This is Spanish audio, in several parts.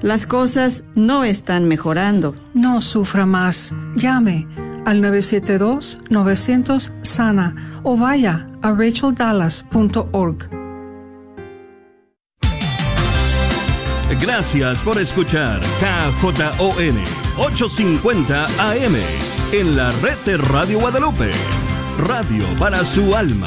Las cosas no están mejorando. No sufra más. Llame al 972-900-SANA o vaya a racheldallas.org. Gracias por escuchar KJON 850 AM en la red de Radio Guadalupe. Radio para su alma.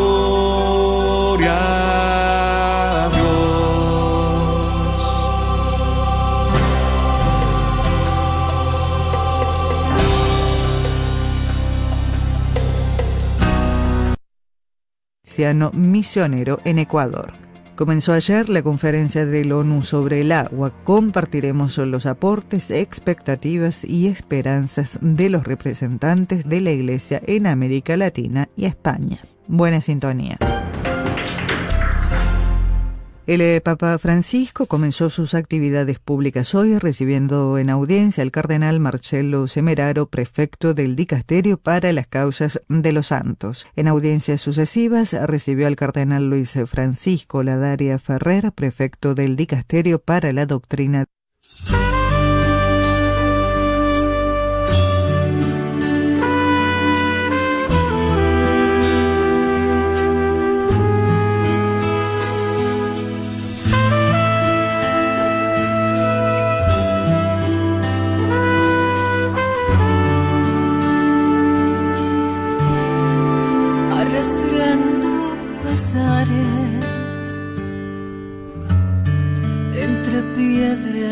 Misionero en Ecuador. Comenzó ayer la conferencia del ONU sobre el agua. Compartiremos los aportes, expectativas y esperanzas de los representantes de la Iglesia en América Latina y España. Buena sintonía. El eh, Papa Francisco comenzó sus actividades públicas hoy recibiendo en audiencia al cardenal Marcello Semeraro, prefecto del Dicasterio para las Causas de los Santos. En audiencias sucesivas recibió al cardenal Luis Francisco Ladaria Ferrer, prefecto del Dicasterio para la Doctrina.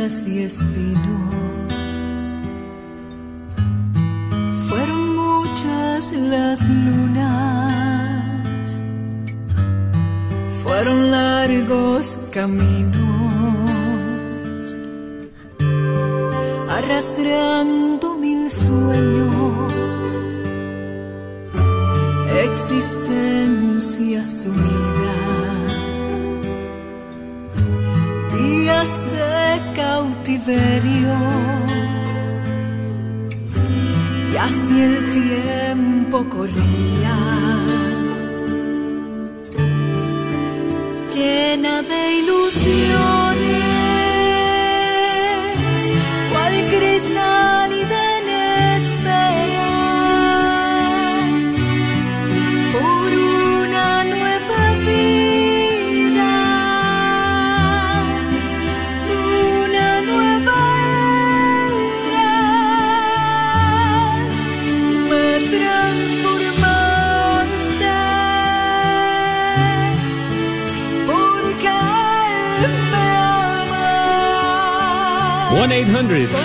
Y espinos. Fueron muchas las lunas, fueron largos caminos, arrastrando mil sueños. Existencia sumida, de cautiverio, y así el tiempo corría, llena de ilusiones,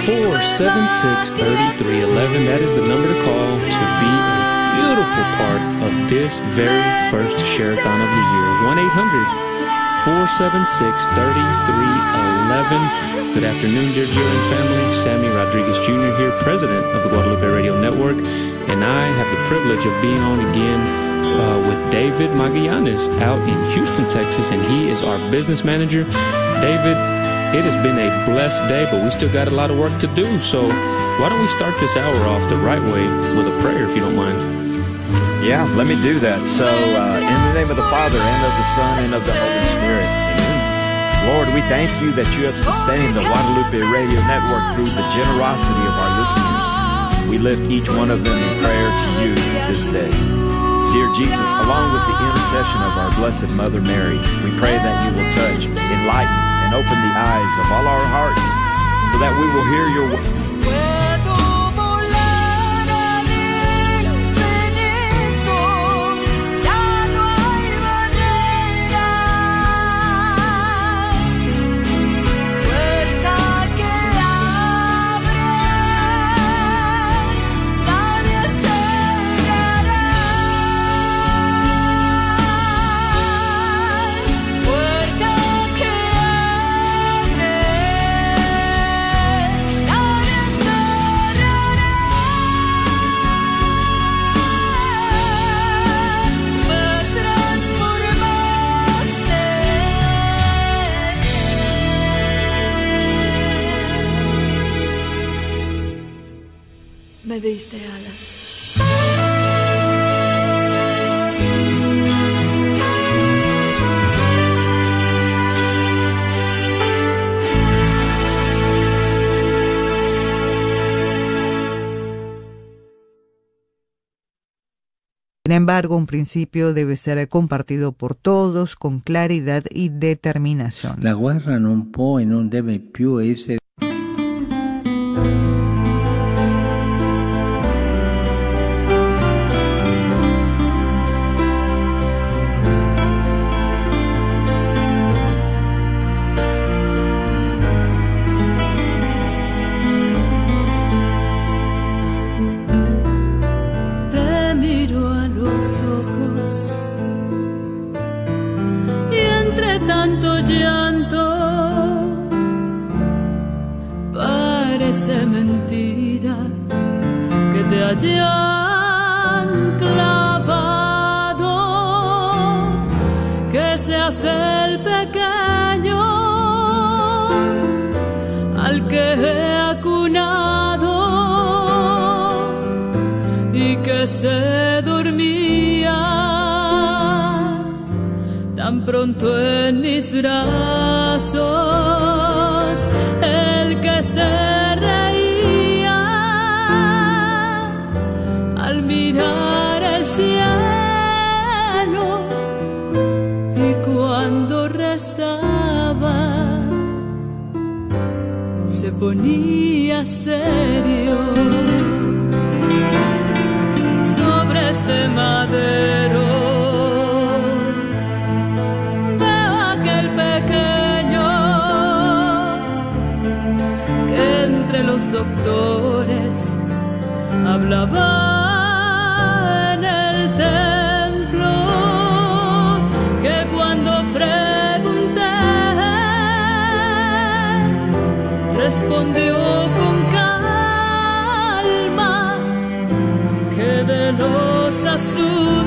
476 3311. That is the number to call to be a beautiful part of this very first Sherathon of the year. 1 800 476 3311. Good afternoon, dear viewing family. Sammy Rodriguez Jr. here, president of the Guadalupe Radio Network, and I have the privilege of being on again uh, with David Magallanes out in Houston, Texas, and he is our business manager. David, it has been a blessed day, but we still got a lot of work to do. So why don't we start this hour off the right way with a prayer, if you don't mind? Yeah, let me do that. So, uh, in the name of the Father, and of the Son, and of the Holy Spirit. Amen. Lord, we thank you that you have sustained the Guadalupe Radio Network through the generosity of our listeners. We lift each one of them in prayer to you this day. Dear Jesus, along with the intercession of our Blessed Mother Mary, we pray that you will touch, enlighten, and open the eyes of all our hearts so that we will hear your word. Sin embargo, un principio debe ser compartido por todos con claridad y determinación. La guerra non può e essere se ponía serio sobre este madero. Veo aquel pequeño que entre los doctores hablaba. respondió con calma que de los azules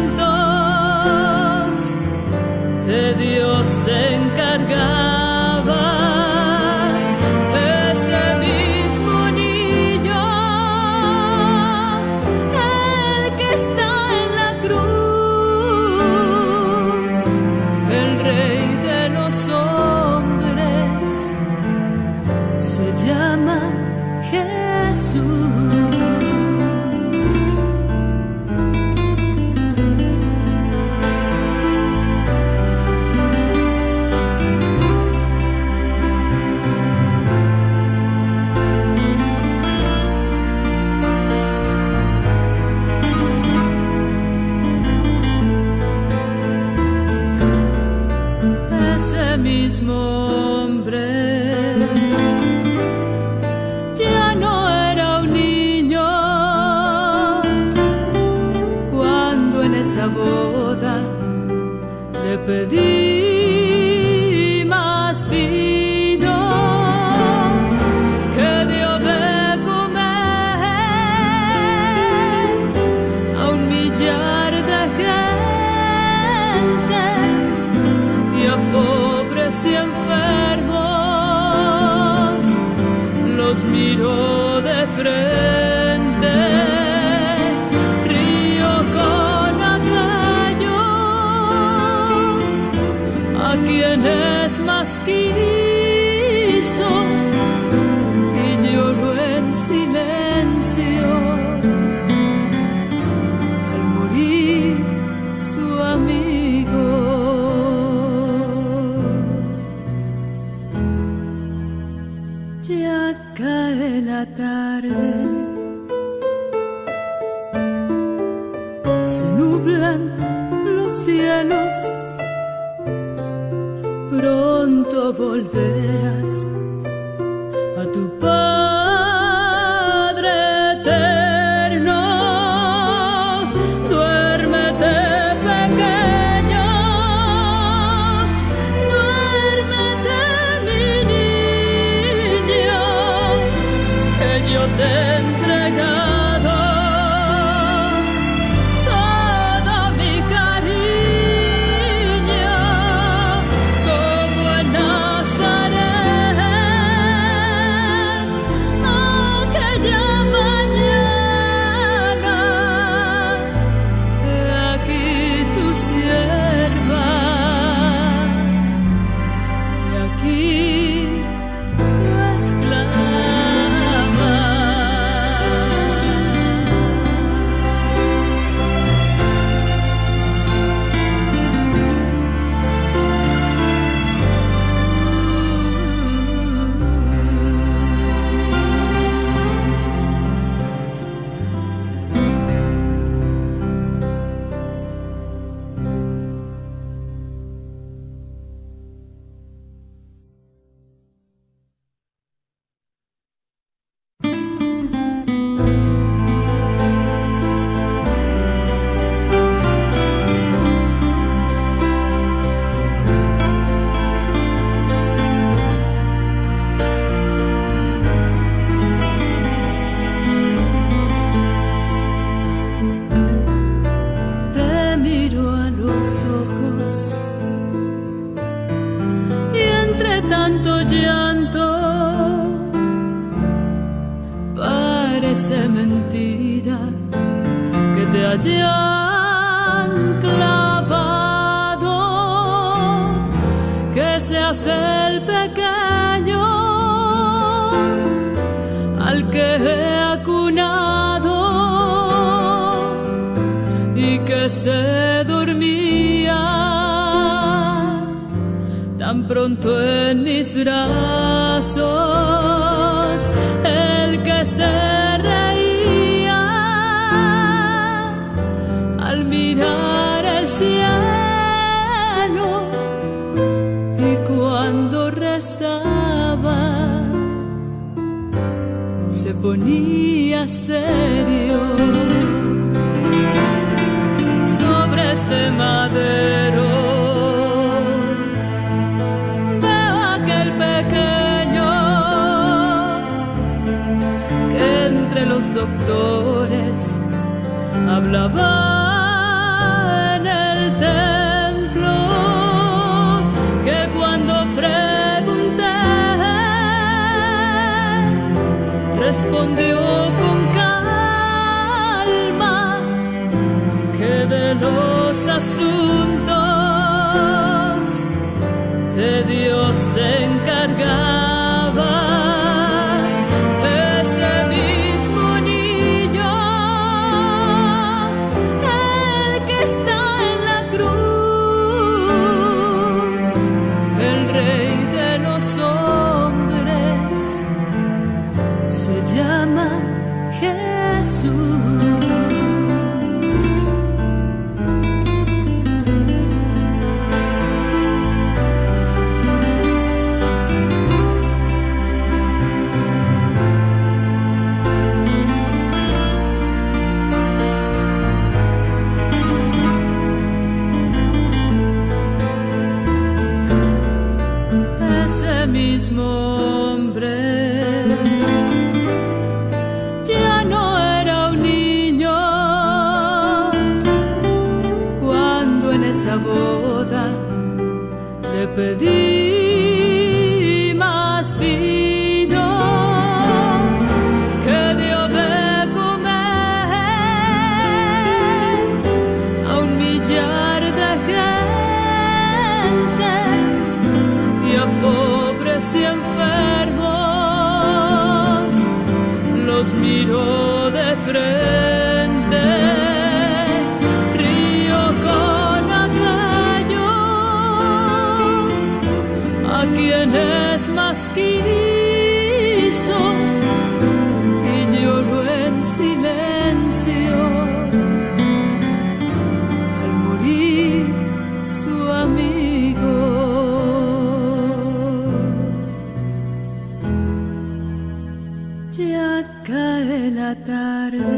entre los doctores. Hablaba en el templo que cuando pregunté respondió con calma que de los asuntos de Dios se encargaba. y enfermos, los miró de frente. Río con aquellos a quienes más quiso. tarde.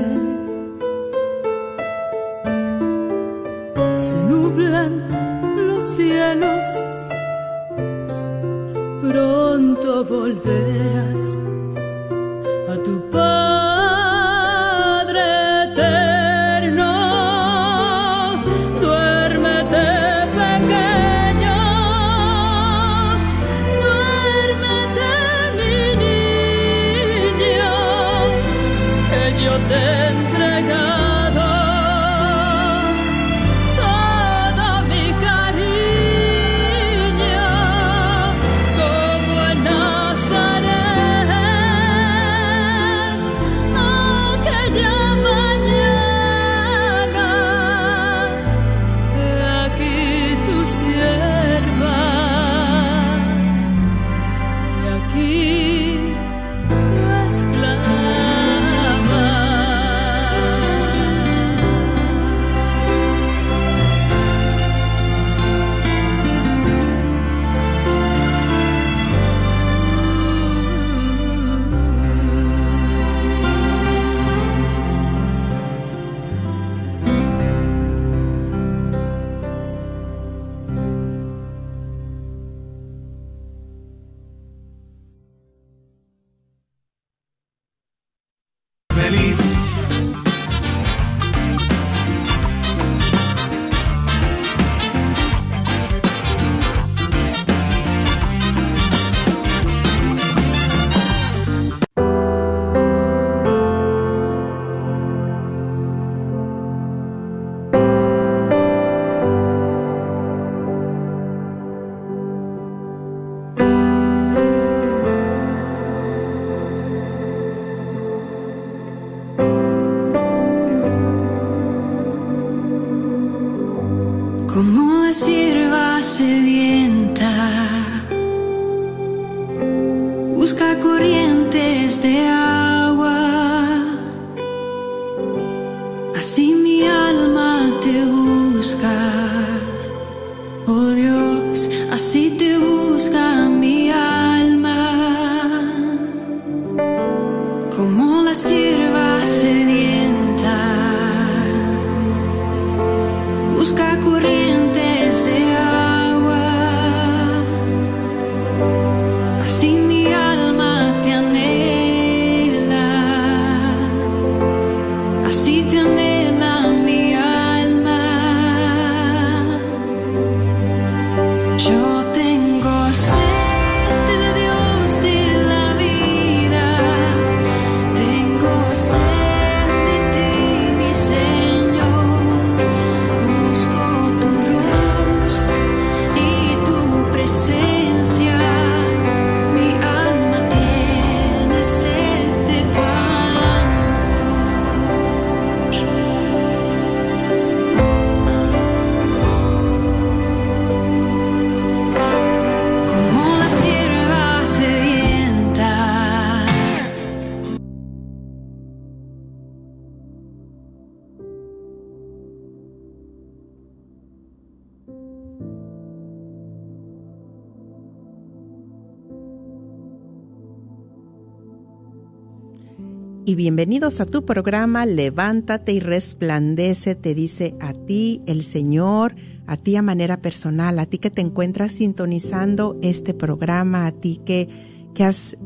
Y bienvenidos a tu programa Levántate y resplandece, te dice a ti el Señor, a ti a manera personal, a ti que te encuentras sintonizando este programa, a ti que, que has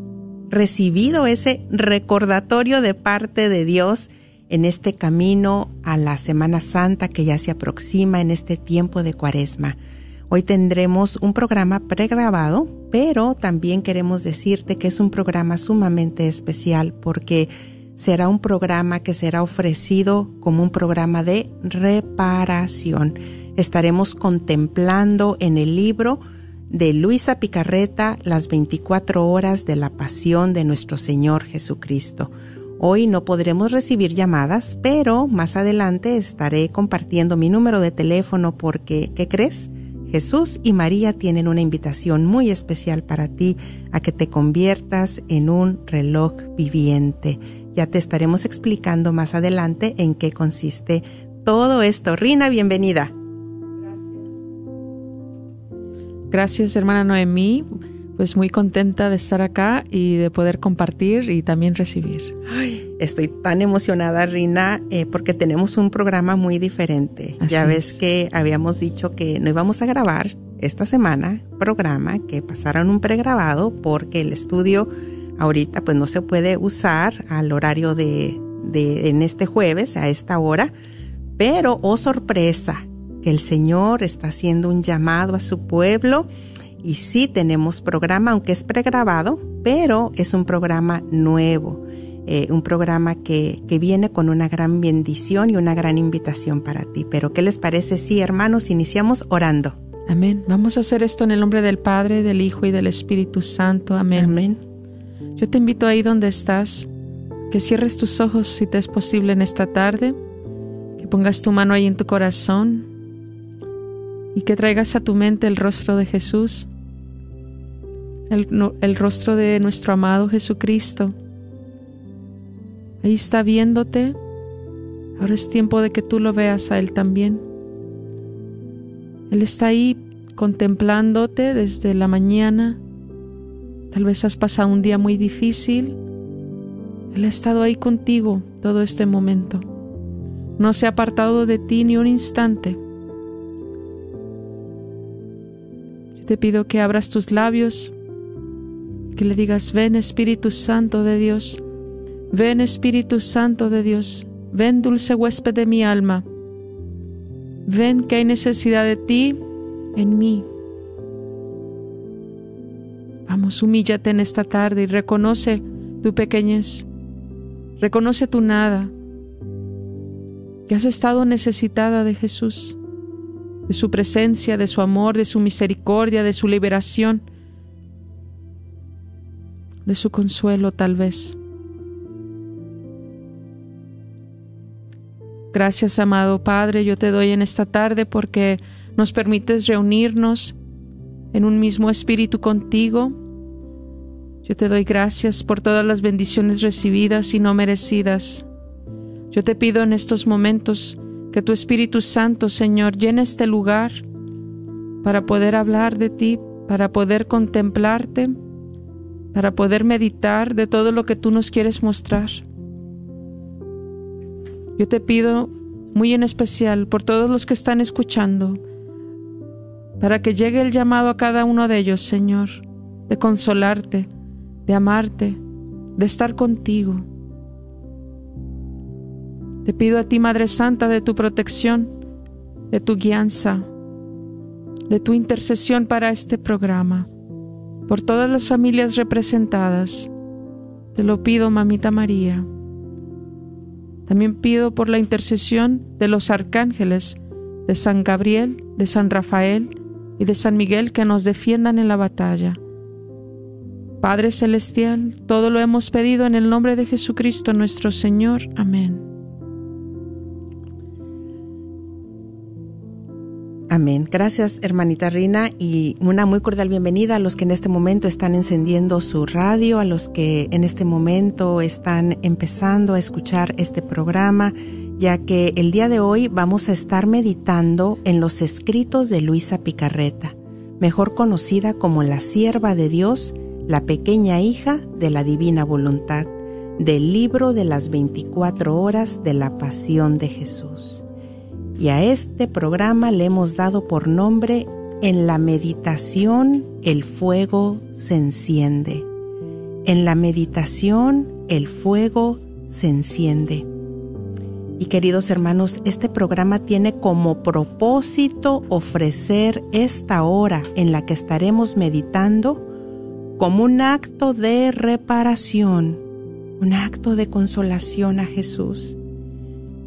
recibido ese recordatorio de parte de Dios en este camino a la Semana Santa que ya se aproxima en este tiempo de Cuaresma. Hoy tendremos un programa pregrabado, pero también queremos decirte que es un programa sumamente especial porque será un programa que será ofrecido como un programa de reparación. Estaremos contemplando en el libro de Luisa Picarreta las 24 horas de la pasión de nuestro Señor Jesucristo. Hoy no podremos recibir llamadas, pero más adelante estaré compartiendo mi número de teléfono porque, ¿qué crees? Jesús y María tienen una invitación muy especial para ti a que te conviertas en un reloj viviente. Ya te estaremos explicando más adelante en qué consiste todo esto. Rina, bienvenida. Gracias, hermana Noemí. pues muy contenta de estar acá y de poder compartir y también recibir. Ay, estoy tan emocionada, Rina, eh, porque tenemos un programa muy diferente. Así ya ves es. que habíamos dicho que no íbamos a grabar esta semana programa, que pasaran un pregrabado porque el estudio ahorita pues no se puede usar al horario de, de en este jueves a esta hora, pero oh sorpresa, que el Señor está haciendo un llamado a su pueblo y sí tenemos programa, aunque es pregrabado, pero es un programa nuevo, eh, un programa que, que viene con una gran bendición y una gran invitación para ti. Pero ¿qué les parece si, hermanos, iniciamos orando? Amén. Vamos a hacer esto en el nombre del Padre, del Hijo y del Espíritu Santo. Amén. Amén. Yo te invito ahí donde estás, que cierres tus ojos si te es posible en esta tarde, que pongas tu mano ahí en tu corazón y que traigas a tu mente el rostro de Jesús, el, el rostro de nuestro amado Jesucristo. Ahí está viéndote. Ahora es tiempo de que tú lo veas a Él también. Él está ahí contemplándote desde la mañana. Tal vez has pasado un día muy difícil. Él ha estado ahí contigo todo este momento. No se ha apartado de ti ni un instante. Yo te pido que abras tus labios, que le digas, ven Espíritu Santo de Dios, ven Espíritu Santo de Dios, ven dulce huésped de mi alma, ven que hay necesidad de ti en mí. Vamos, humíllate en esta tarde y reconoce tu pequeñez, reconoce tu nada, que has estado necesitada de Jesús, de su presencia, de su amor, de su misericordia, de su liberación, de su consuelo tal vez. Gracias, amado Padre, yo te doy en esta tarde porque nos permites reunirnos en un mismo espíritu contigo. Yo te doy gracias por todas las bendiciones recibidas y no merecidas. Yo te pido en estos momentos que tu Espíritu Santo, Señor, llene este lugar para poder hablar de ti, para poder contemplarte, para poder meditar de todo lo que tú nos quieres mostrar. Yo te pido muy en especial por todos los que están escuchando, para que llegue el llamado a cada uno de ellos, Señor, de consolarte, de amarte, de estar contigo. Te pido a ti, Madre Santa, de tu protección, de tu guianza, de tu intercesión para este programa, por todas las familias representadas. Te lo pido, Mamita María. También pido por la intercesión de los arcángeles, de San Gabriel, de San Rafael y de San Miguel que nos defiendan en la batalla. Padre Celestial, todo lo hemos pedido en el nombre de Jesucristo nuestro Señor. Amén. Amén. Gracias, hermanita Rina, y una muy cordial bienvenida a los que en este momento están encendiendo su radio, a los que en este momento están empezando a escuchar este programa, ya que el día de hoy vamos a estar meditando en los escritos de Luisa Picarreta, mejor conocida como la sierva de Dios, la pequeña hija de la divina voluntad, del libro de las 24 horas de la pasión de Jesús y a este programa le hemos dado por nombre En la meditación el fuego se enciende. En la meditación el fuego se enciende. Y queridos hermanos, este programa tiene como propósito ofrecer esta hora en la que estaremos meditando como un acto de reparación, un acto de consolación a Jesús.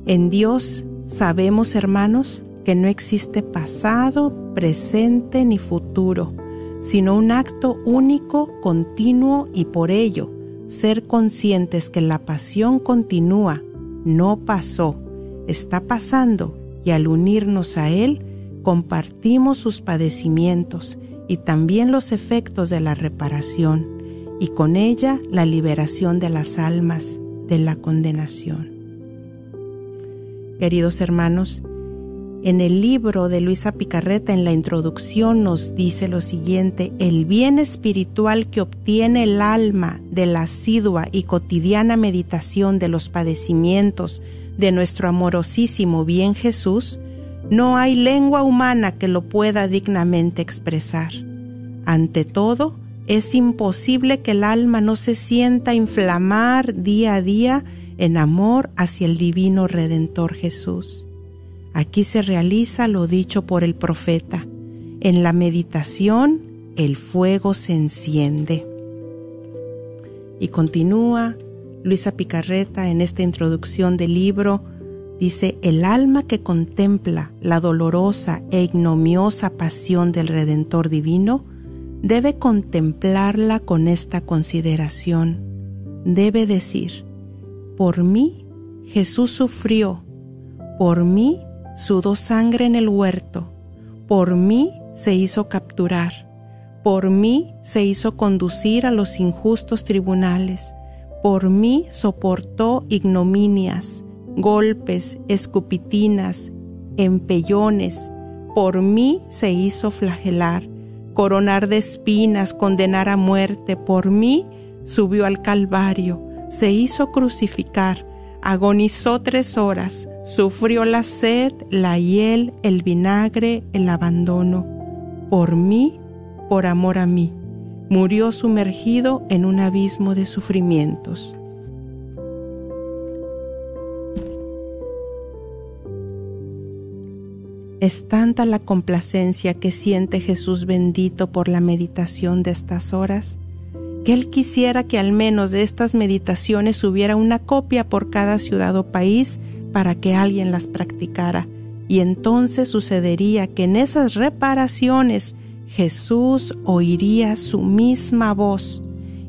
En Dios Sabemos, hermanos, que no existe pasado, presente ni futuro, sino un acto único, continuo y por ello ser conscientes que la pasión continúa, no pasó, está pasando y al unirnos a Él compartimos sus padecimientos y también los efectos de la reparación y con ella la liberación de las almas de la condenación. Queridos hermanos, En el libro de Luisa Picarreta, en la introducción, nos dice lo siguiente, el bien espiritual que obtiene el alma de la asidua y cotidiana meditación de los padecimientos de nuestro amorosísimo bien Jesús, no hay lengua humana que lo pueda dignamente expresar. Ante todo, es imposible que el alma no se sienta inflamar día a día en amor hacia el divino Redentor Jesús. Aquí se realiza lo dicho por el profeta. En la meditación el fuego se enciende. Y continúa Luisa Picarreta en esta introducción del libro, dice, el alma que contempla la dolorosa e ignomiosa pasión del Redentor Divino debe contemplarla con esta consideración. Debe decir, por mí Jesús sufrió, por mí sudó sangre en el huerto, por mí se hizo capturar, por mí se hizo conducir a los injustos tribunales, por mí soportó ignominias, golpes, escupitinas, empellones, por mí se hizo flagelar, coronar de espinas, condenar a muerte, por mí subió al Calvario, se hizo crucificar, agonizó tres horas, sufrió la sed, la hiel, el vinagre, el abandono. Por mí, por amor a mí, murió sumergido en un abismo de sufrimientos. Es tanta la complacencia que siente Jesús bendito por la meditación de estas horas que él quisiera que al menos de estas meditaciones hubiera una copia por cada ciudad o país para que alguien las practicara. Y entonces sucedería que en esas reparaciones Jesús oiría su misma voz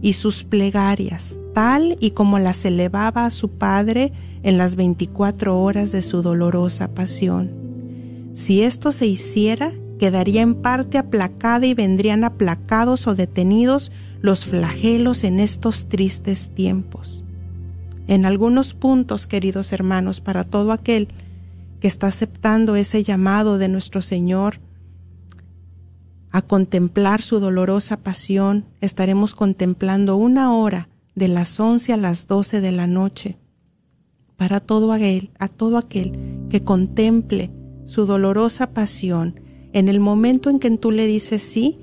y sus plegarias, tal y como las elevaba a su Padre en las 24 horas de su dolorosa pasión. Si esto se hiciera, quedaría en parte aplacada y vendrían aplacados o detenidos los flagelos en estos tristes tiempos. En algunos puntos, queridos hermanos, para todo aquel que está aceptando ese llamado de nuestro Señor a contemplar su dolorosa pasión, estaremos contemplando una hora de las once a las doce de la noche. Para todo aquel, a todo aquel que contemple su dolorosa pasión, en el momento en que tú le dices sí,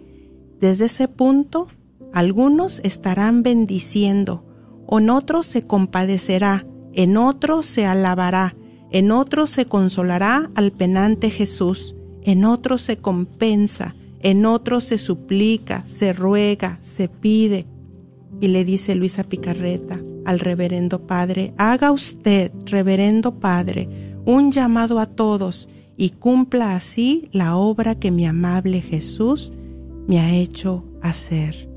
desde ese punto algunos estarán bendiciendo, en otros se compadecerá, en otros se alabará, en otros se consolará al penante Jesús, en otros se compensa, en otros se suplica, se ruega, se pide. Y le dice Luisa Picarreta al reverendo Padre, haga usted, reverendo Padre, un llamado a todos y cumpla así la obra que mi amable Jesús me ha hecho hacer.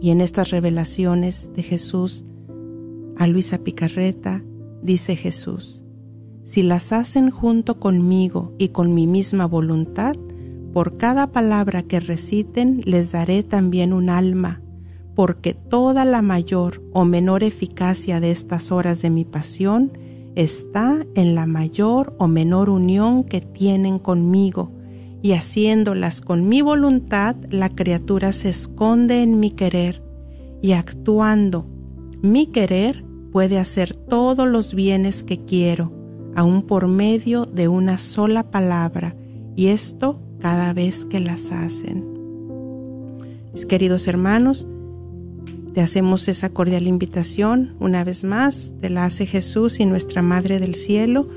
Y en estas revelaciones de Jesús a Luisa Picarreta dice Jesús, si las hacen junto conmigo y con mi misma voluntad, por cada palabra que reciten les daré también un alma, porque toda la mayor o menor eficacia de estas horas de mi pasión está en la mayor o menor unión que tienen conmigo, y haciéndolas con mi voluntad, la criatura se esconde en mi querer, y actuando mi querer puede hacer todos los bienes que quiero, aun por medio de una sola palabra, y esto cada vez que las hacen. Mis queridos hermanos, te hacemos esa cordial invitación una vez más, te la hace Jesús y nuestra Madre del Cielo,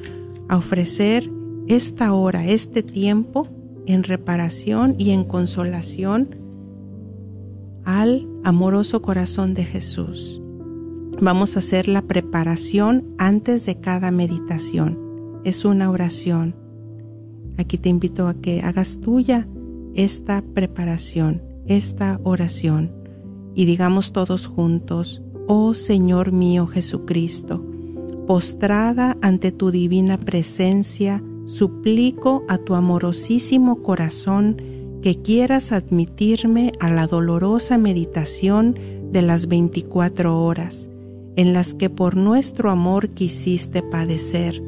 a ofrecer esta hora, este tiempo, en reparación y en consolación al amoroso corazón de Jesús. Vamos a hacer la preparación antes de cada meditación. Es una oración. Aquí te invito a que hagas tuya esta preparación, esta oración, y digamos todos juntos, oh Señor mío Jesucristo, postrada ante tu divina presencia, suplico a tu amorosísimo corazón que quieras admitirme a la dolorosa meditación de las veinticuatro horas, en las que por nuestro amor quisiste padecer,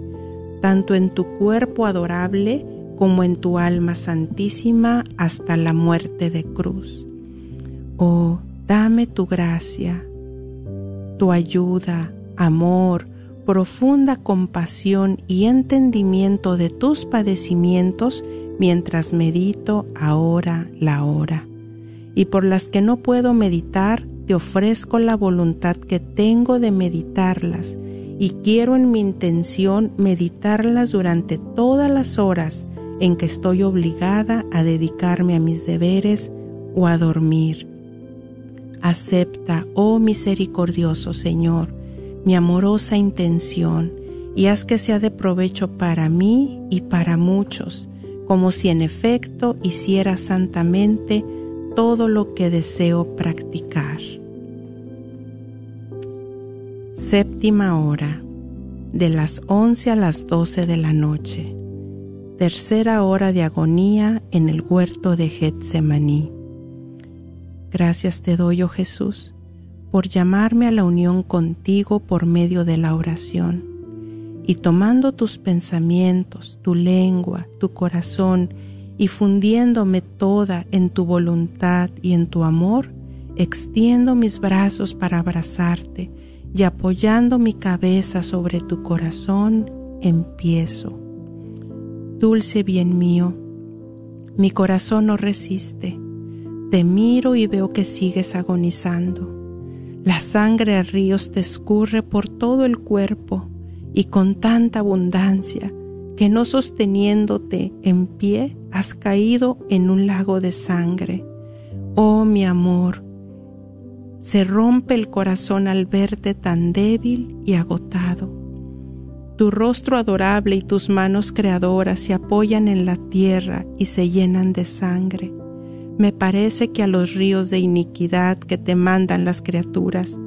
tanto en tu cuerpo adorable como en tu alma santísima hasta la muerte de cruz. Oh, dame tu gracia, tu ayuda, amor, profunda compasión y entendimiento de tus padecimientos mientras medito ahora la hora. Y por las que no puedo meditar, te ofrezco la voluntad que tengo de meditarlas y quiero en mi intención meditarlas durante todas las horas en que estoy obligada a dedicarme a mis deberes o a dormir. Acepta, oh misericordioso Señor, mi amorosa intención y haz que sea de provecho para mí y para muchos, como si en efecto hiciera santamente todo lo que deseo practicar. Séptima hora, de las once a las doce de la noche. Tercera hora de agonía en el huerto de Getsemaní. Gracias te doy, oh Jesús, por llamarme a la unión contigo por medio de la oración. Y tomando tus pensamientos, tu lengua, tu corazón, y fundiéndome toda en tu voluntad y en tu amor, extiendo mis brazos para abrazarte y apoyando mi cabeza sobre tu corazón, empiezo. Dulce bien mío, mi corazón no resiste te miro y veo que sigues agonizando. La sangre a ríos te escurre por todo el cuerpo y con tanta abundancia que no sosteniéndote en pie has caído en un lago de sangre. Oh mi amor, se rompe el corazón al verte tan débil y agotado. Tu rostro adorable y tus manos creadoras se apoyan en la tierra y se llenan de sangre. Me parece que a los ríos de iniquidad que te mandan las criaturas,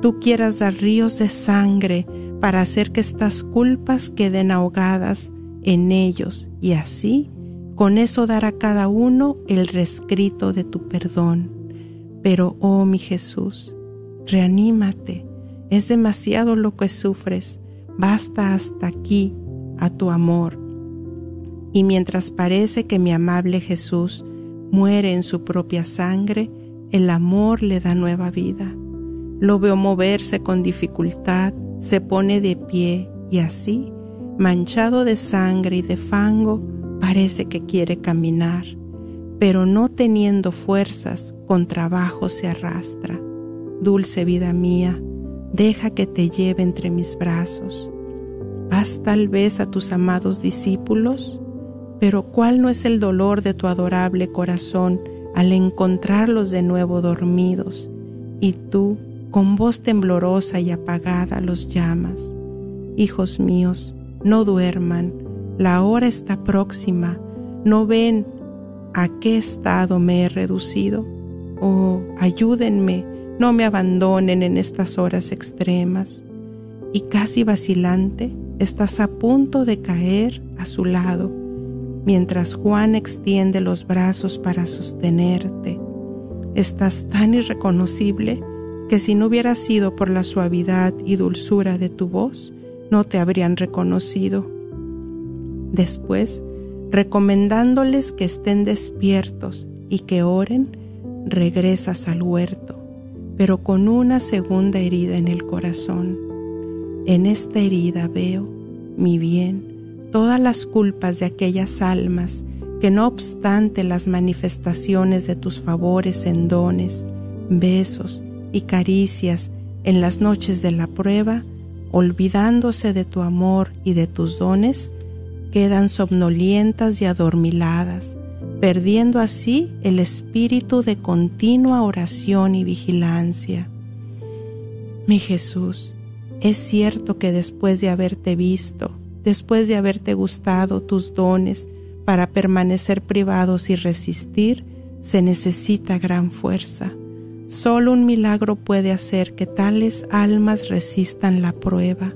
tú quieras dar ríos de sangre para hacer que estas culpas queden ahogadas en ellos y así con eso dar a cada uno el rescrito de tu perdón. Pero, oh mi Jesús, reanímate, es demasiado lo que sufres, basta hasta aquí a tu amor. Y mientras parece que mi amable Jesús muere en su propia sangre, el amor le da nueva vida. Lo veo moverse con dificultad, se pone de pie y así, manchado de sangre y de fango, parece que quiere caminar, pero no teniendo fuerzas, con trabajo se arrastra. Dulce vida mía, deja que te lleve entre mis brazos. ¿Vas tal vez a tus amados discípulos? Pero ¿cuál no es el dolor de tu adorable corazón al encontrarlos de nuevo dormidos y tú, con voz temblorosa y apagada, los llamas? Hijos míos, no duerman, la hora está próxima, no ven a qué estado me he reducido. Oh, ayúdenme, no me abandonen en estas horas extremas. Y casi vacilante, estás a punto de caer a su lado mientras Juan extiende los brazos para sostenerte. Estás tan irreconocible que si no hubiera sido por la suavidad y dulzura de tu voz, no te habrían reconocido. Después, recomendándoles que estén despiertos y que oren, regresas al huerto, pero con una segunda herida en el corazón. En esta herida veo, mi bien, todas las culpas de aquellas almas que no obstante las manifestaciones de tus favores en dones, besos y caricias en las noches de la prueba, olvidándose de tu amor y de tus dones, quedan somnolientas y adormiladas, perdiendo así el espíritu de continua oración y vigilancia. Mi Jesús, es cierto que después de haberte visto, después de haberte gustado tus dones para permanecer privados y resistir, se necesita gran fuerza. Solo un milagro puede hacer que tales almas resistan la prueba.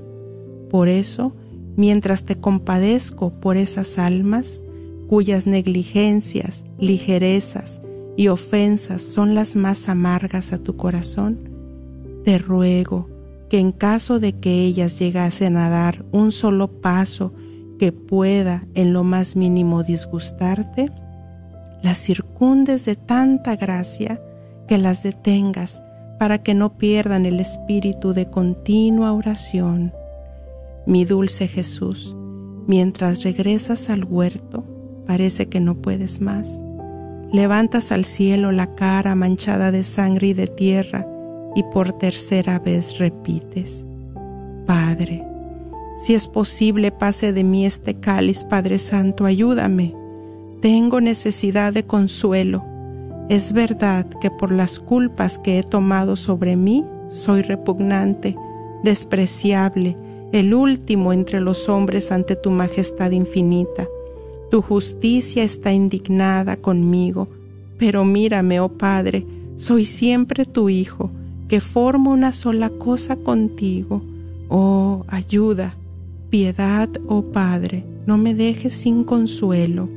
Por eso, mientras te compadezco por esas almas, cuyas negligencias, ligerezas y ofensas son las más amargas a tu corazón, te ruego que en caso de que ellas llegasen a dar un solo paso que pueda en lo más mínimo disgustarte, las circundes de tanta gracia que las detengas para que no pierdan el espíritu de continua oración. Mi dulce Jesús, mientras regresas al huerto, parece que no puedes más. Levantas al cielo la cara manchada de sangre y de tierra y por tercera vez repites, Padre, si es posible pase de mí este cáliz, Padre Santo, ayúdame. Tengo necesidad de consuelo. Es verdad que por las culpas que he tomado sobre mí, soy repugnante, despreciable, el último entre los hombres ante tu majestad infinita. Tu justicia está indignada conmigo, pero mírame, oh Padre, soy siempre tu Hijo, que formo una sola cosa contigo. Oh, ayuda, piedad, oh Padre, no me dejes sin consuelo.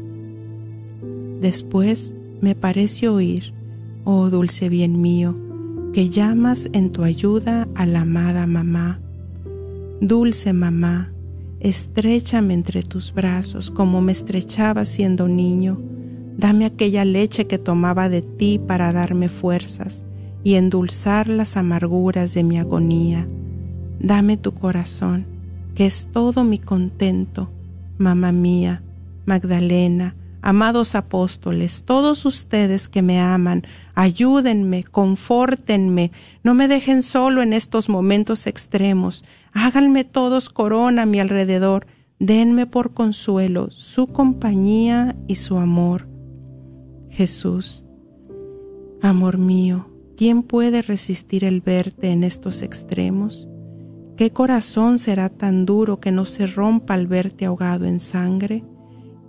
Después me parece oír, oh dulce bien mío, que llamas en tu ayuda a la amada mamá. Dulce mamá, estrechame entre tus brazos como me estrechaba siendo niño. Dame aquella leche que tomaba de ti para darme fuerzas y endulzar las amarguras de mi agonía. Dame tu corazón, que es todo mi contento, mamá mía, Magdalena, Amados apóstoles, todos ustedes que me aman, ayúdenme, confórtenme, no me dejen solo en estos momentos extremos, háganme todos corona a mi alrededor, denme por consuelo su compañía y su amor. Jesús, amor mío, ¿quién puede resistir el verte en estos extremos? ¿Qué corazón será tan duro que no se rompa al verte ahogado en sangre?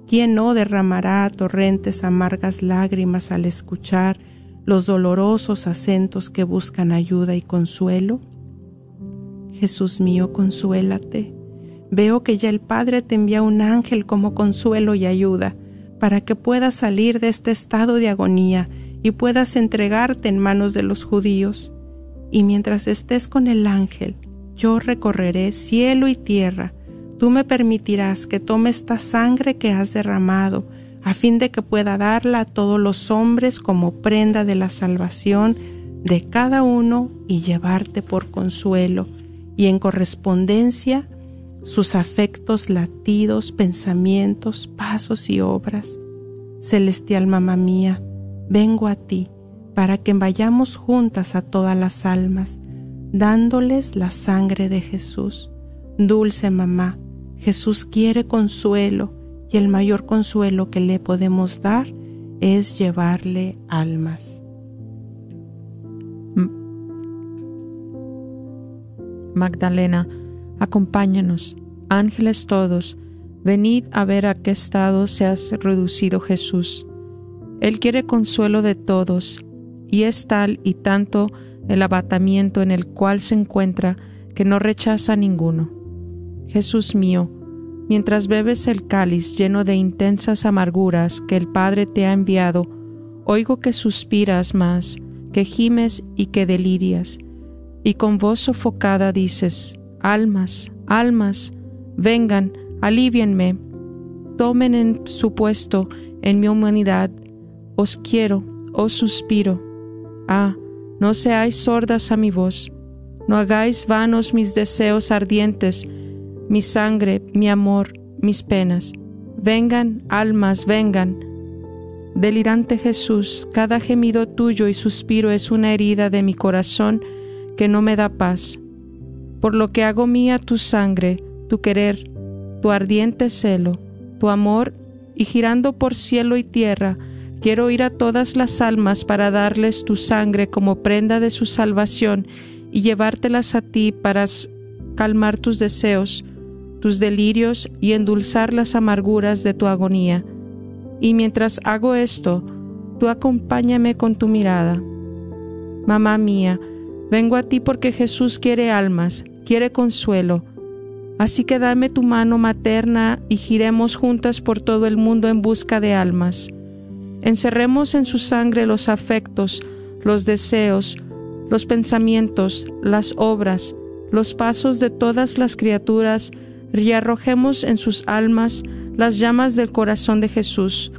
¿Quién no derramará torrentes amargas lágrimas al escuchar los dolorosos acentos que buscan ayuda y consuelo? Jesús mío, consuélate. Veo que ya el Padre te envía un ángel como consuelo y ayuda para que puedas salir de este estado de agonía y puedas entregarte en manos de los judíos. Y mientras estés con el ángel, yo recorreré cielo y tierra tú me permitirás que tome esta sangre que has derramado, a fin de que pueda darla a todos los hombres como prenda de la salvación de cada uno y llevarte por consuelo, y en correspondencia sus afectos, latidos, pensamientos, pasos y obras. Celestial mamá mía, vengo a ti para que vayamos juntas a todas las almas, dándoles la sangre de Jesús. Dulce mamá, Jesús quiere consuelo y el mayor consuelo que le podemos dar es llevarle almas. Magdalena, acompáñanos, ángeles todos, venid a ver a qué estado se ha reducido Jesús. Él quiere consuelo de todos, y es tal y tanto el abatamiento en el cual se encuentra que no rechaza a ninguno. Jesús mío, mientras bebes el cáliz lleno de intensas amarguras que el Padre te ha enviado, oigo que suspiras más, que gimes y que delirias, y con voz sofocada dices, Almas, almas, vengan, alivienme, tomen en su puesto en mi humanidad, os quiero, os suspiro. Ah, no seáis sordas a mi voz, no hagáis vanos mis deseos ardientes, mi sangre, mi amor, mis penas. Vengan, almas, vengan. Delirante Jesús, cada gemido tuyo y suspiro es una herida de mi corazón que no me da paz. Por lo que hago mía tu sangre, tu querer, tu ardiente celo, tu amor, y girando por cielo y tierra, quiero ir a todas las almas para darles tu sangre como prenda de su salvación y llevártelas a ti para calmar tus deseos, tus delirios y endulzar las amarguras de tu agonía. Y mientras hago esto, tú acompáñame con tu mirada. Mamá mía, vengo a ti porque Jesús quiere almas, quiere consuelo. Así que dame tu mano materna y giremos juntas por todo el mundo en busca de almas. Encerremos en su sangre los afectos, los deseos, los pensamientos, las obras, los pasos de todas las criaturas y arrojemos en sus almas las llamas del corazón de Jesús,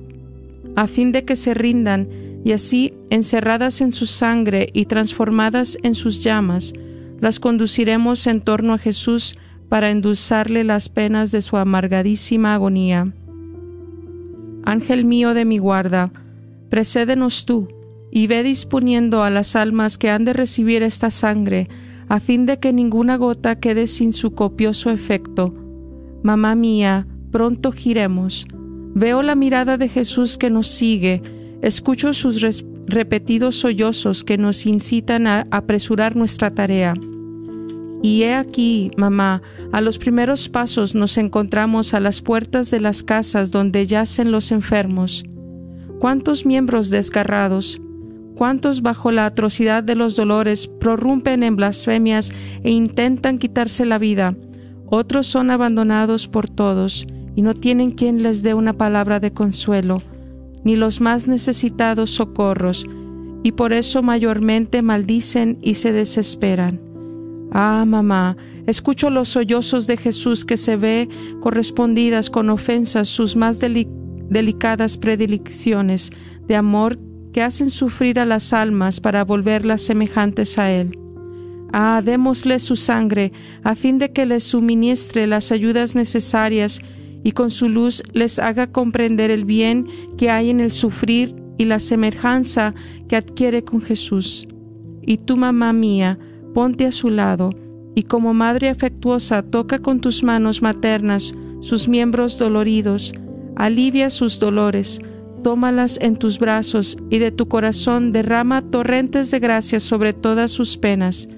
a fin de que se rindan y así, encerradas en su sangre y transformadas en sus llamas, las conduciremos en torno a Jesús para endulzarle las penas de su amargadísima agonía. Ángel mío de mi guarda, precédenos tú, y ve disponiendo a las almas que han de recibir esta sangre, a fin de que ninguna gota quede sin su copioso efecto. Mamá mía, pronto giremos. Veo la mirada de Jesús que nos sigue, escucho sus repetidos sollozos que nos incitan a apresurar nuestra tarea. Y he aquí, mamá, a los primeros pasos nos encontramos a las puertas de las casas donde yacen los enfermos. ¿Cuántos miembros desgarrados? ¿Cuántos bajo la atrocidad de los dolores prorrumpen en blasfemias e intentan quitarse la vida? Otros son abandonados por todos y no tienen quien les dé una palabra de consuelo, ni los más necesitados socorros, y por eso mayormente maldicen y se desesperan. Ah, mamá, escucho los sollozos de Jesús que se ve correspondidas con ofensas sus más delicadas predilecciones de amor que hacen sufrir a las almas para volverlas semejantes a Él. Ah, démosle su sangre, a fin de que les suministre las ayudas necesarias y con su luz les haga comprender el bien que hay en el sufrir y la semejanza que adquiere con Jesús. Y tú, mamá mía, ponte a su lado, y como madre afectuosa toca con tus manos maternas sus miembros doloridos, alivia sus dolores, tómalas en tus brazos y de tu corazón derrama torrentes de gracia sobre todas sus penas.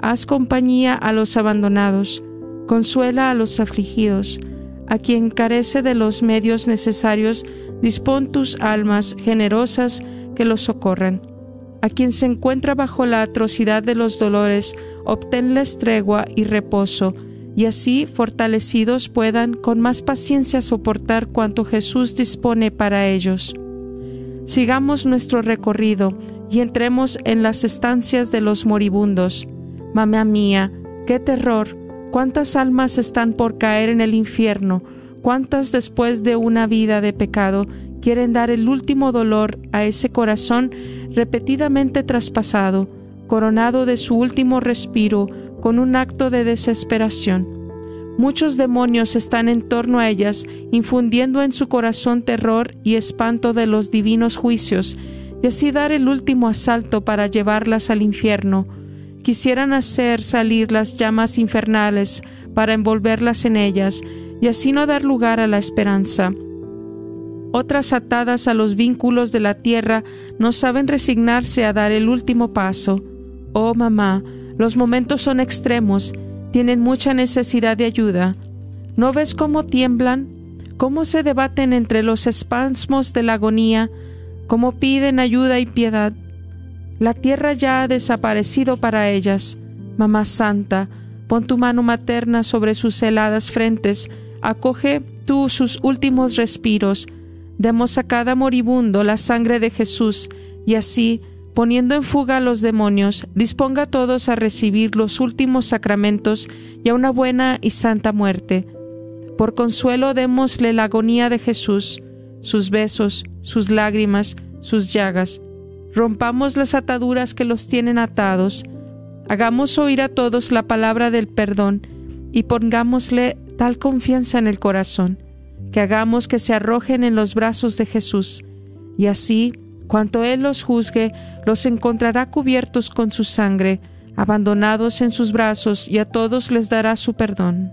Haz compañía a los abandonados, consuela a los afligidos, a quien carece de los medios necesarios, dispón tus almas generosas que los socorran. A quien se encuentra bajo la atrocidad de los dolores, obténles tregua y reposo, y así fortalecidos puedan con más paciencia soportar cuanto Jesús dispone para ellos. Sigamos nuestro recorrido y entremos en las estancias de los moribundos. Mamá mía, qué terror, cuántas almas están por caer en el infierno, cuántas después de una vida de pecado quieren dar el último dolor a ese corazón repetidamente traspasado, coronado de su último respiro, con un acto de desesperación. Muchos demonios están en torno a ellas, infundiendo en su corazón terror y espanto de los divinos juicios, y así dar el último asalto para llevarlas al infierno. Quisieran hacer salir las llamas infernales para envolverlas en ellas, y así no dar lugar a la esperanza. Otras atadas a los vínculos de la tierra no saben resignarse a dar el último paso. Oh mamá, los momentos son extremos, tienen mucha necesidad de ayuda. ¿No ves cómo tiemblan? ¿Cómo se debaten entre los espasmos de la agonía? ¿Cómo piden ayuda y piedad? La tierra ya ha desaparecido para ellas. Mamá Santa, pon tu mano materna sobre sus heladas frentes, acoge tú sus últimos respiros, demos a cada moribundo la sangre de Jesús, y así poniendo en fuga a los demonios, disponga a todos a recibir los últimos sacramentos y a una buena y santa muerte. Por consuelo démosle la agonía de Jesús, sus besos, sus lágrimas, sus llagas. Rompamos las ataduras que los tienen atados. Hagamos oír a todos la palabra del perdón y pongámosle tal confianza en el corazón, que hagamos que se arrojen en los brazos de Jesús, y así Cuanto Él los juzgue, los encontrará cubiertos con su sangre, abandonados en sus brazos, y a todos les dará su perdón.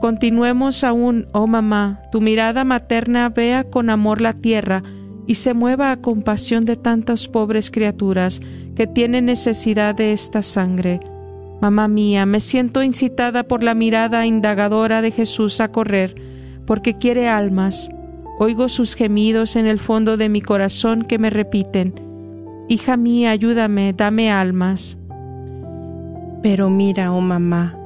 Continuemos aún, oh mamá, tu mirada materna vea con amor la tierra y se mueva a compasión de tantas pobres criaturas que tienen necesidad de esta sangre. Mamá mía, me siento incitada por la mirada indagadora de Jesús a correr, porque quiere almas, Oigo sus gemidos en el fondo de mi corazón que me repiten, Hija mía, ayúdame, dame almas. Pero mira, oh mamá,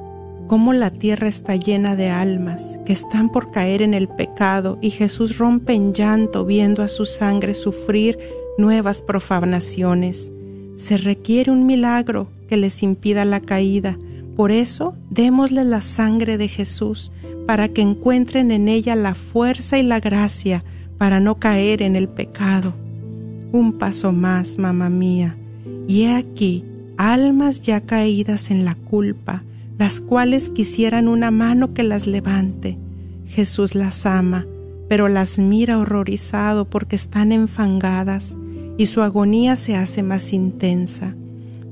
cómo la tierra está llena de almas que están por caer en el pecado y Jesús rompe en llanto viendo a su sangre sufrir nuevas profanaciones. Se requiere un milagro que les impida la caída, Por eso, démosle la sangre de Jesús, para que encuentren en ella la fuerza y la gracia para no caer en el pecado. Un paso más, mamá mía, y he aquí almas ya caídas en la culpa, las cuales quisieran una mano que las levante. Jesús las ama, pero las mira horrorizado porque están enfangadas y su agonía se hace más intensa.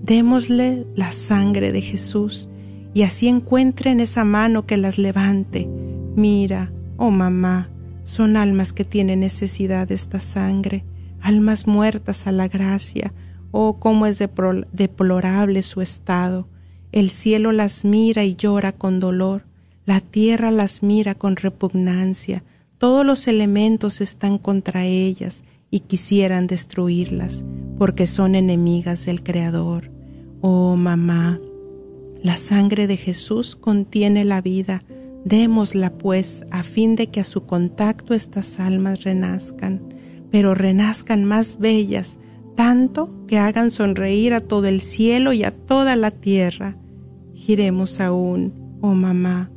Démosle la sangre de Jesús y así encuentren esa mano que las levante. Mira, oh mamá, son almas que tienen necesidad de esta sangre, almas muertas a la gracia. Oh, cómo es deplorable su estado. El cielo las mira y llora con dolor, la tierra las mira con repugnancia, todos los elementos están contra ellas y quisieran destruirlas, porque son enemigas del Creador. Oh mamá, la sangre de Jesús contiene la vida, démosla pues a fin de que a su contacto estas almas renazcan, pero renazcan más bellas, tanto que hagan sonreír a todo el cielo y a toda la tierra. Giremos aún, oh mamá,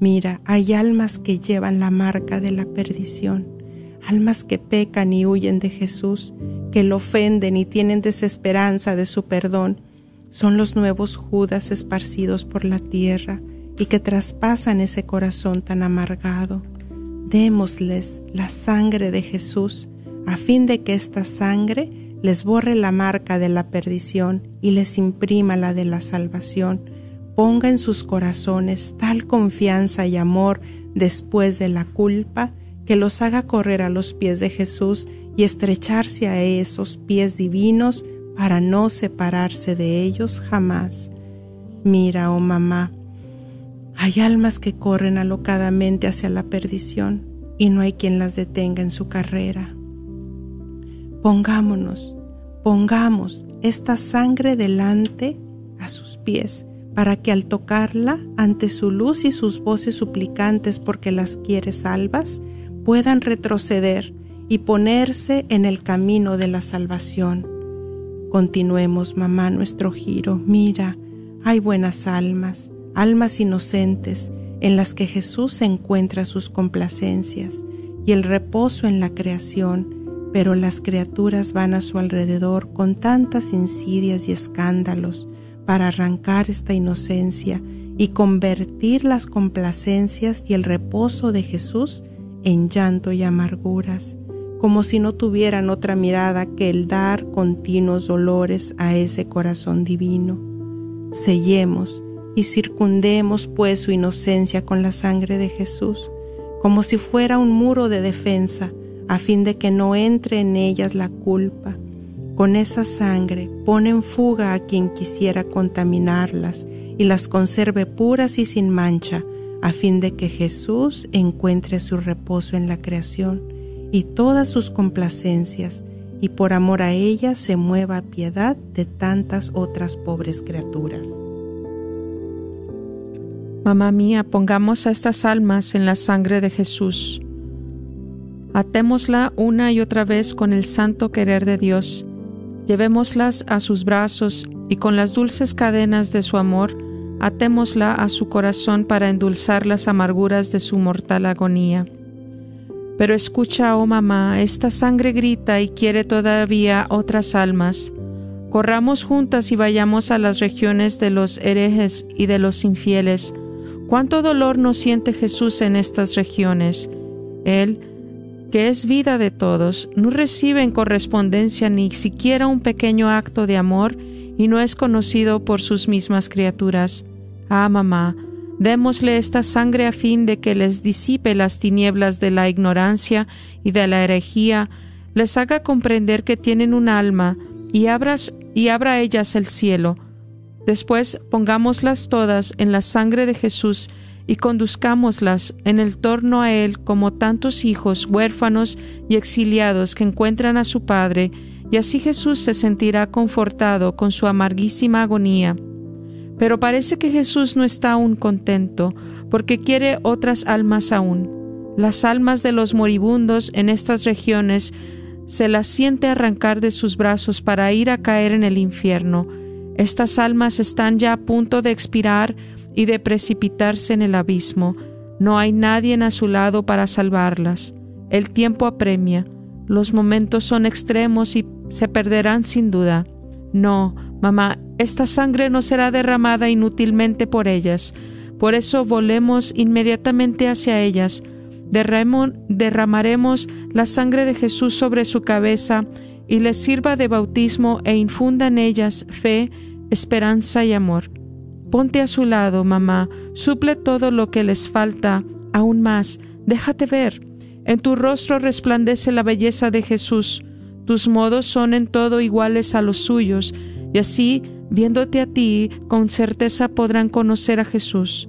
mira, hay almas que llevan la marca de la perdición, almas que pecan y huyen de Jesús, que lo ofenden y tienen desesperanza de su perdón, son los nuevos Judas esparcidos por la tierra y que traspasan ese corazón tan amargado. Démosles la sangre de Jesús, a fin de que esta sangre les borre la marca de la perdición y les imprima la de la salvación, ponga en sus corazones tal confianza y amor después de la culpa que los haga correr a los pies de Jesús y estrecharse a esos pies divinos para no separarse de ellos jamás. Mira, oh mamá, hay almas que corren alocadamente hacia la perdición y no hay quien las detenga en su carrera. Pongámonos, pongamos esta sangre delante a sus pies, para que al tocarla ante su luz y sus voces suplicantes porque las quiere salvas, puedan retroceder y ponerse en el camino de la salvación. Continuemos, mamá, nuestro giro. Mira, hay buenas almas, almas inocentes, en las que Jesús encuentra sus complacencias y el reposo en la creación, pero las criaturas van a su alrededor con tantas insidias y escándalos para arrancar esta inocencia y convertir las complacencias y el reposo de Jesús en llanto y amarguras, como si no tuvieran otra mirada que el dar continuos dolores a ese corazón divino. Sellemos y circundemos pues su inocencia con la sangre de Jesús, como si fuera un muro de defensa, a fin de que no entre en ellas la culpa. Con esa sangre pone en fuga a quien quisiera contaminarlas y las conserve puras y sin mancha, a fin de que Jesús encuentre su reposo en la creación y todas sus complacencias, y por amor a ella se mueva piedad de tantas otras pobres criaturas. Mamá mía, pongamos a estas almas en la sangre de Jesús Atémosla una y otra vez con el santo querer de Dios. Llevémoslas a sus brazos y con las dulces cadenas de su amor, atémosla a su corazón para endulzar las amarguras de su mortal agonía. Pero escucha, oh mamá, esta sangre grita y quiere todavía otras almas. Corramos juntas y vayamos a las regiones de los herejes y de los infieles. Cuánto dolor nos siente Jesús en estas regiones. Él, que es vida de todos, no recibe en correspondencia ni siquiera un pequeño acto de amor y no es conocido por sus mismas criaturas. Ah, mamá, démosle esta sangre a fin de que les disipe las tinieblas de la ignorancia y de la herejía, les haga comprender que tienen un alma y, abra ellas el cielo. Después pongámoslas todas en la sangre de Jesús y conduzcámoslas en el torno a Él como tantos hijos huérfanos y exiliados que encuentran a su Padre, y así Jesús se sentirá confortado con su amarguísima agonía. Pero parece que Jesús no está aún contento, porque quiere otras almas aún. Las almas de los moribundos en estas regiones se las siente arrancar de sus brazos para ir a caer en el infierno. Estas almas están ya a punto de expirar y de precipitarse en el abismo. No hay nadie a su lado para salvarlas. El tiempo apremia. Los momentos son extremos y se perderán sin duda. No, mamá, esta sangre no será derramada inútilmente por ellas. Por eso volemos inmediatamente hacia ellas. derramaremos la sangre de Jesús sobre su cabeza y les sirva de bautismo e infunda en ellas fe, esperanza y amor. Ponte a su lado, mamá, suple todo lo que les falta, aún más, déjate ver. En tu rostro resplandece la belleza de Jesús, tus modos son en todo iguales a los suyos, y así, viéndote a ti, con certeza podrán conocer a Jesús.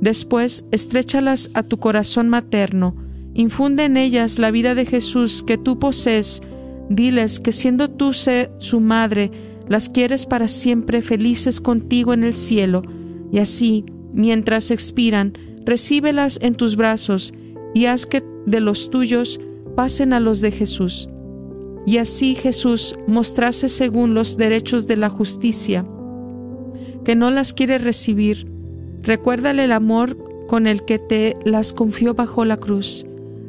Después, estréchalas a tu corazón materno, infunde en ellas la vida de Jesús que tú posees, diles que siendo tú su madre, las quieres para siempre felices contigo en el cielo, y así, mientras expiran, recíbelas en tus brazos y haz que de los tuyos pasen a los de Jesús. Y así Jesús mostrase según los derechos de la justicia, que no las quiere recibir. Recuérdale el amor con el que te las confió bajo la cruz.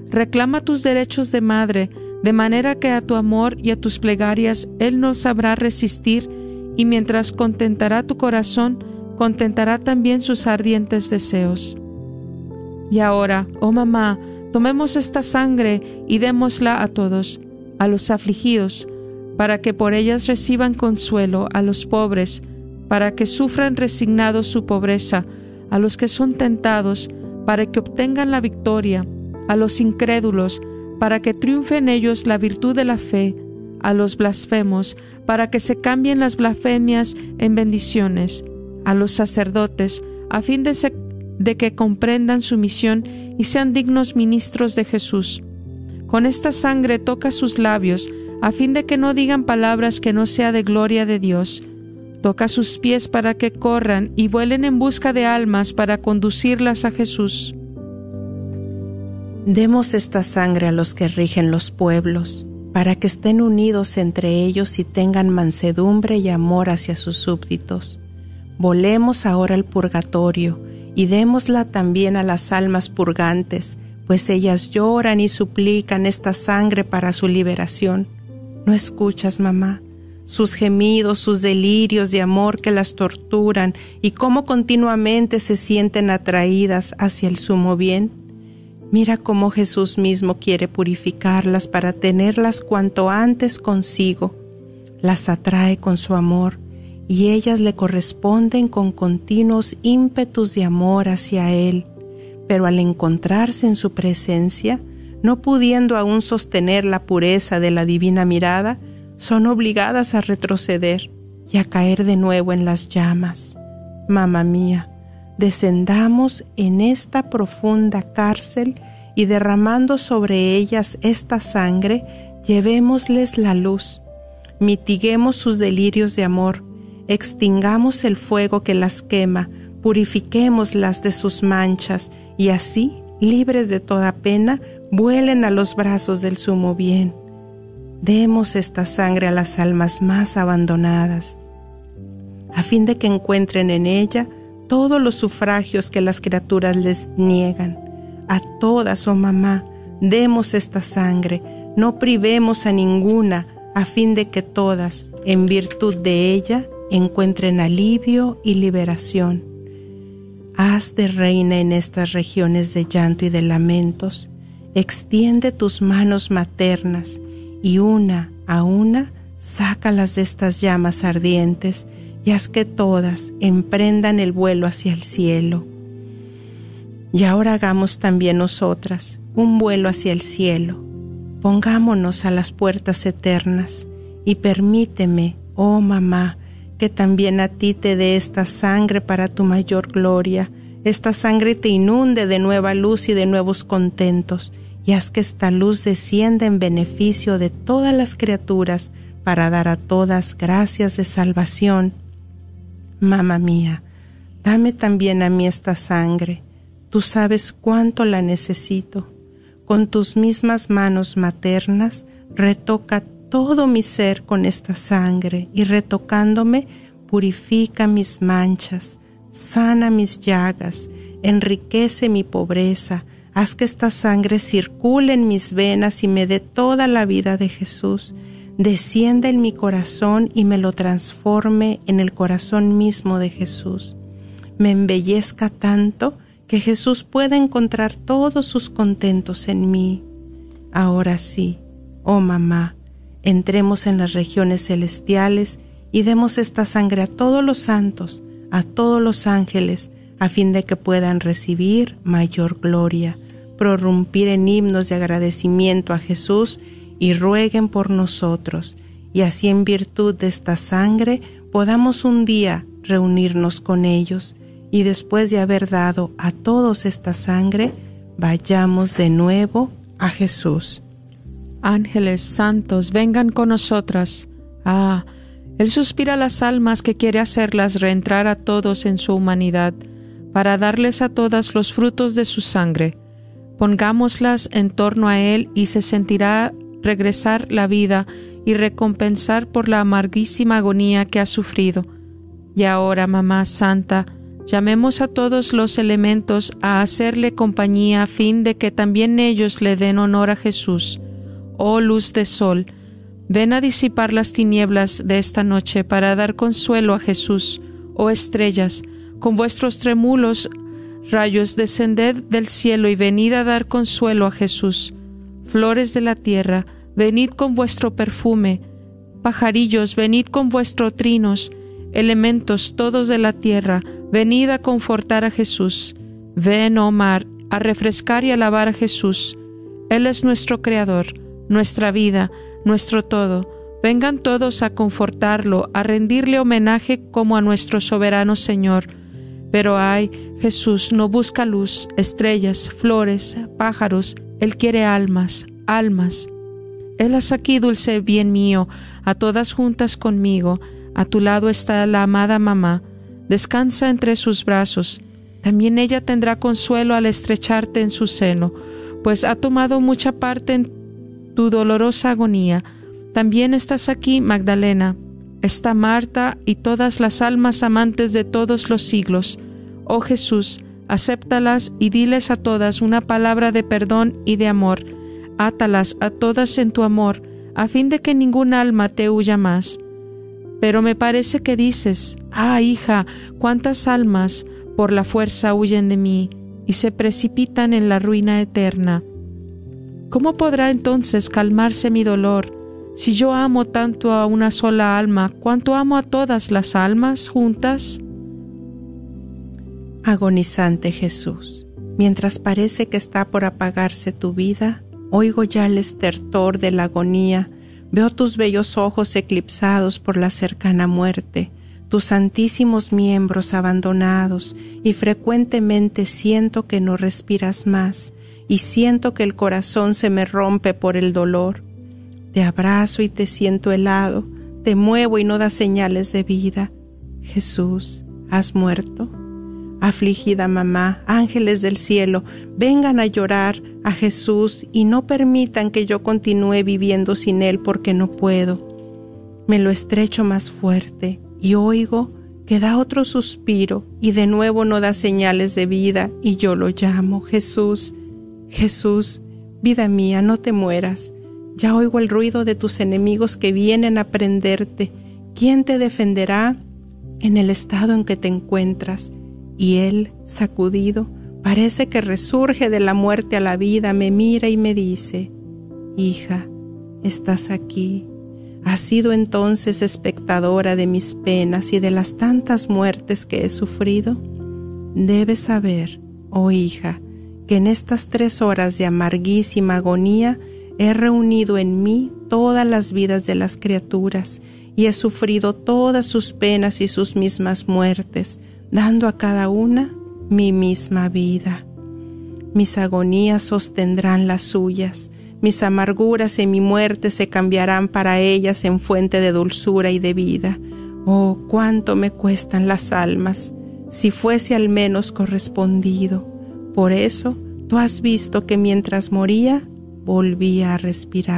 Reclama tus derechos de madre, de manera que a tu amor y a tus plegarias Él no sabrá resistir, y mientras contentará tu corazón, contentará también sus ardientes deseos. Y ahora, oh mamá, tomemos esta sangre y démosla a todos, a los afligidos, para que por ellas reciban consuelo, a los pobres, para que sufran resignados su pobreza, a los que son tentados, para que obtengan la victoria, a los incrédulos, para que triunfe en ellos la virtud de la fe, a los blasfemos, para que se cambien las blasfemias en bendiciones, a los sacerdotes, a fin de, de que comprendan su misión y sean dignos ministros de Jesús. Con esta sangre toca sus labios, a fin de que no digan palabras que no sea de gloria de Dios. Toca sus pies para que corran y vuelen en busca de almas para conducirlas a Jesús. Demos esta sangre a los que rigen los pueblos, para que estén unidos entre ellos y tengan mansedumbre y amor hacia sus súbditos. Volemos ahora al purgatorio y démosla también a las almas purgantes, pues ellas lloran y suplican esta sangre para su liberación. ¿No escuchas, mamá? Sus gemidos, sus delirios de amor que las torturan y cómo continuamente se sienten atraídas hacia el sumo bien. Mira cómo Jesús mismo quiere purificarlas para tenerlas cuanto antes consigo. Las atrae con su amor y ellas le corresponden con continuos ímpetus de amor hacia Él. Pero al encontrarse en su presencia, no pudiendo aún sostener la pureza de la divina mirada, son obligadas a retroceder y a caer de nuevo en las llamas. Mamá mía, descendamos en esta profunda cárcel y derramando sobre ellas esta sangre, llevémosles la luz, mitiguemos sus delirios de amor, extingamos el fuego que las quema, purifiquémoslas de sus manchas, y así, libres de toda pena, vuelen a los brazos del sumo bien. Demos esta sangre a las almas más abandonadas, a fin de que encuentren en ella todos los sufragios que las criaturas les niegan. A todas, oh mamá, demos esta sangre, no privemos a ninguna, a fin de que todas, en virtud de ella, encuentren alivio y liberación. Haz de reina en estas regiones de llanto y de lamentos, extiende tus manos maternas y una a una sácalas de estas llamas ardientes y haz que todas emprendan el vuelo hacia el cielo. Y ahora hagamos también nosotras un vuelo hacia el cielo. Pongámonos a las puertas eternas y permíteme, oh mamá, que también a ti te dé esta sangre para tu mayor gloria. Esta sangre te inunde de nueva luz y de nuevos contentos, y haz que esta luz descienda en beneficio de todas las criaturas para dar a todas gracias de salvación Mamá mía, dame también a mí esta sangre. Tú sabes cuánto la necesito. Con tus mismas manos maternas, retoca todo mi ser con esta sangre y retocándome, purifica mis manchas, sana mis llagas, enriquece mi pobreza, haz que esta sangre circule en mis venas y me dé toda la vida de Jesús. Descienda en mi corazón y me lo transforme en el corazón mismo de Jesús. Me embellezca tanto que Jesús pueda encontrar todos sus contentos en mí. Ahora sí, oh mamá, entremos en las regiones celestiales y demos esta sangre a todos los santos, a todos los ángeles, a fin de que puedan recibir mayor gloria, prorrumpir en himnos de agradecimiento a Jesús y rueguen por nosotros, y así en virtud de esta sangre podamos un día reunirnos con ellos, y después de haber dado a todos esta sangre, vayamos de nuevo a Jesús. Ángeles santos, vengan con nosotras. Ah, Él suspira las almas que quiere hacerlas reentrar a todos en su humanidad, para darles a todas los frutos de su sangre. Pongámoslas en torno a Él y se sentirá regresar la vida y recompensar por la amarguísima agonía que ha sufrido. Y ahora, Mamá Santa, llamemos a todos los elementos a hacerle compañía a fin de que también ellos le den honor a Jesús oh luz de sol, ven a disipar las tinieblas de esta noche para dar consuelo a Jesús, oh estrellas, con vuestros tremulos rayos descended del cielo y venid a dar consuelo a Jesús. Flores de la tierra, venid con vuestro perfume, pajarillos, venid con vuestros trinos, elementos todos de la tierra, venid a confortar a Jesús. Ven, oh mar, a refrescar y alabar a Jesús. Él es nuestro Creador nuestra vida, nuestro todo. Vengan todos a confortarlo, a rendirle homenaje como a nuestro soberano Señor. Pero ay, Jesús no busca luz, estrellas, flores, pájaros, Él quiere almas, almas. Él es aquí, dulce bien mío, a todas juntas conmigo, a tu lado está la amada mamá, descansa entre sus brazos, también ella tendrá consuelo al estrecharte en su seno, pues ha tomado mucha parte en tu dolorosa agonía. También estás aquí, Magdalena. Está Marta y todas las almas amantes de todos los siglos. Oh Jesús, acéptalas y diles a todas una palabra de perdón y de amor. Átalas a todas en tu amor, a fin de que ningún alma te huya más. Pero me parece que dices, ah, hija, cuántas almas por la fuerza huyen de mí y se precipitan en la ruina eterna. ¿Cómo podrá entonces calmarse mi dolor si yo amo tanto a una sola alma cuanto amo a todas las almas juntas? Agonizante Jesús, mientras parece que está por apagarse tu vida, oigo ya el estertor de la agonía, veo tus bellos ojos eclipsados por la cercana muerte, tus santísimos miembros abandonados, y frecuentemente siento que no respiras más, y siento que el corazón se me rompe por el dolor. Te abrazo y te siento helado, te muevo y no das señales de vida. Jesús, ¿has muerto? Afligida mamá, ángeles del cielo, vengan a llorar a Jesús y no permitan que yo continúe viviendo sin Él porque no puedo. Me lo estrecho más fuerte y oigo que da otro suspiro y de nuevo no da señales de vida y yo lo llamo Jesús, Jesús, vida mía, no te mueras. Ya oigo el ruido de tus enemigos que vienen a prenderte. ¿Quién te defenderá en el estado en que te encuentras? Y él, sacudido, parece que resurge de la muerte a la vida, me mira y me dice, Hija, estás aquí. Has sido entonces espectadora de mis penas y de las tantas muertes que he sufrido. Debes saber, oh hija, que en estas tres horas de amarguísima agonía he reunido en mí todas las vidas de las criaturas y he sufrido todas sus penas y sus mismas muertes, dando a cada una mi misma vida. Mis agonías sostendrán las suyas, mis amarguras y mi muerte se cambiarán para ellas en fuente de dulzura y de vida. Oh, cuánto me cuestan las almas, si fuese al menos correspondido. Por eso, tú has visto que mientras moría, volvía a respirar.